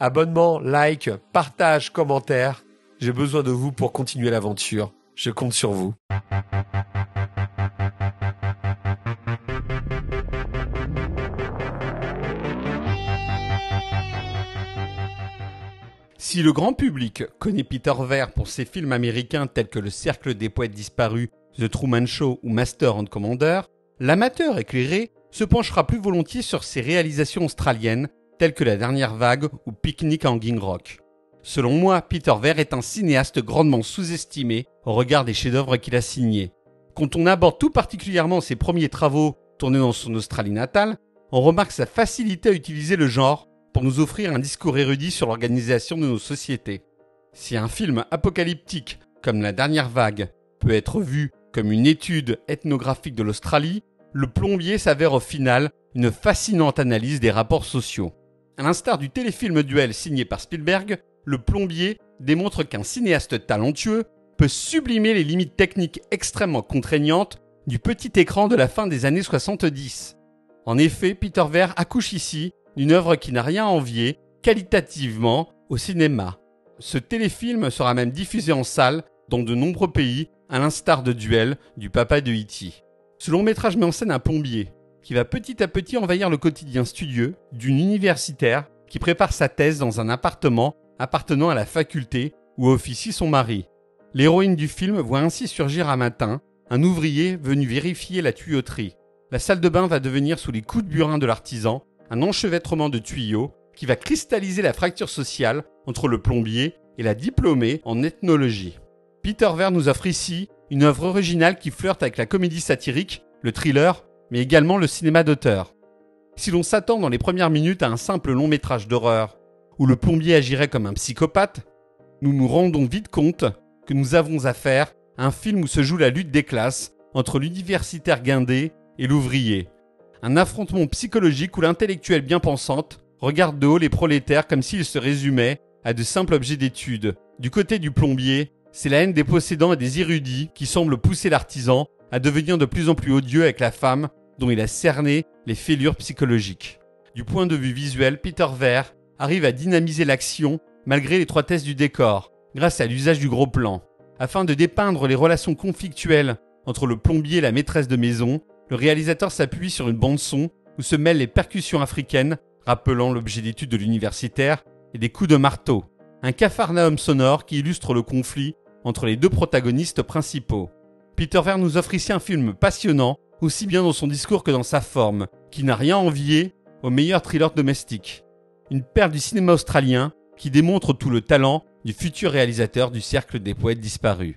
Abonnement, like, partage, commentaire. J'ai besoin de vous pour continuer l'aventure. Je compte sur vous. Si le grand public connaît Peter Ver pour ses films américains tels que Le Cercle des Poètes Disparus, The Truman Show ou Master and Commander, l'amateur éclairé se penchera plus volontiers sur ses réalisations australiennes telles que La Dernière Vague ou Picnic à Hanging Rock. Selon moi, Peter Ver est un cinéaste grandement sous-estimé au regard des chefs-d'œuvre qu'il a signés. Quand on aborde tout particulièrement ses premiers travaux tournés dans son Australie natale, on remarque sa facilité à utiliser le genre pour nous offrir un discours érudit sur l'organisation de nos sociétés. Si un film apocalyptique comme La Dernière Vague peut être vu comme une étude ethnographique de l'Australie, le plombier s'avère au final une fascinante analyse des rapports sociaux. À l'instar du téléfilm Duel signé par Spielberg, le plombier démontre qu'un cinéaste talentueux peut sublimer les limites techniques extrêmement contraignantes du petit écran de la fin des années 70. En effet, Peter Ver accouche ici d'une œuvre qui n'a rien à envier qualitativement au cinéma. Ce téléfilm sera même diffusé en salle dans de nombreux pays, à l'instar de Duel du papa de E.T. Ce long métrage met en scène un plombier qui va petit à petit envahir le quotidien studieux d'une universitaire qui prépare sa thèse dans un appartement appartenant à la faculté où officie son mari. L'héroïne du film voit ainsi surgir un matin un ouvrier venu vérifier la tuyauterie. La salle de bain va devenir sous les coups de burin de l'artisan un enchevêtrement de tuyaux qui va cristalliser la fracture sociale entre le plombier et la diplômée en ethnologie. Peter Ver nous offre ici une œuvre originale qui flirte avec la comédie satirique, le thriller, mais également le cinéma d'auteur. Si l'on s'attend dans les premières minutes à un simple long métrage d'horreur, où le plombier agirait comme un psychopathe, nous nous rendons vite compte que nous avons affaire à un film où se joue la lutte des classes entre l'universitaire guindé et l'ouvrier, un affrontement psychologique où l'intellectuel bien pensante regarde de haut les prolétaires comme s'ils se résumaient à de simples objets d'étude. Du côté du plombier, c'est la haine des possédants et des érudits qui semble pousser l'artisan à devenir de plus en plus odieux avec la femme dont il a cerné les fêlures psychologiques. Du point de vue visuel, Peter Ver arrive à dynamiser l'action malgré l'étroitesse du décor, grâce à l'usage du gros plan. Afin de dépeindre les relations conflictuelles entre le plombier et la maîtresse de maison, le réalisateur s'appuie sur une bande-son où se mêlent les percussions africaines, rappelant l'objet d'étude de l'universitaire, et des coups de marteau. Un capharnaüm sonore qui illustre le conflit entre les deux protagonistes principaux. Peter Ver nous offre ici un film passionnant, aussi bien dans son discours que dans sa forme, qui n'a rien envié au meilleur thriller domestique. Une perle du cinéma australien qui démontre tout le talent du futur réalisateur du Cercle des Poètes Disparus.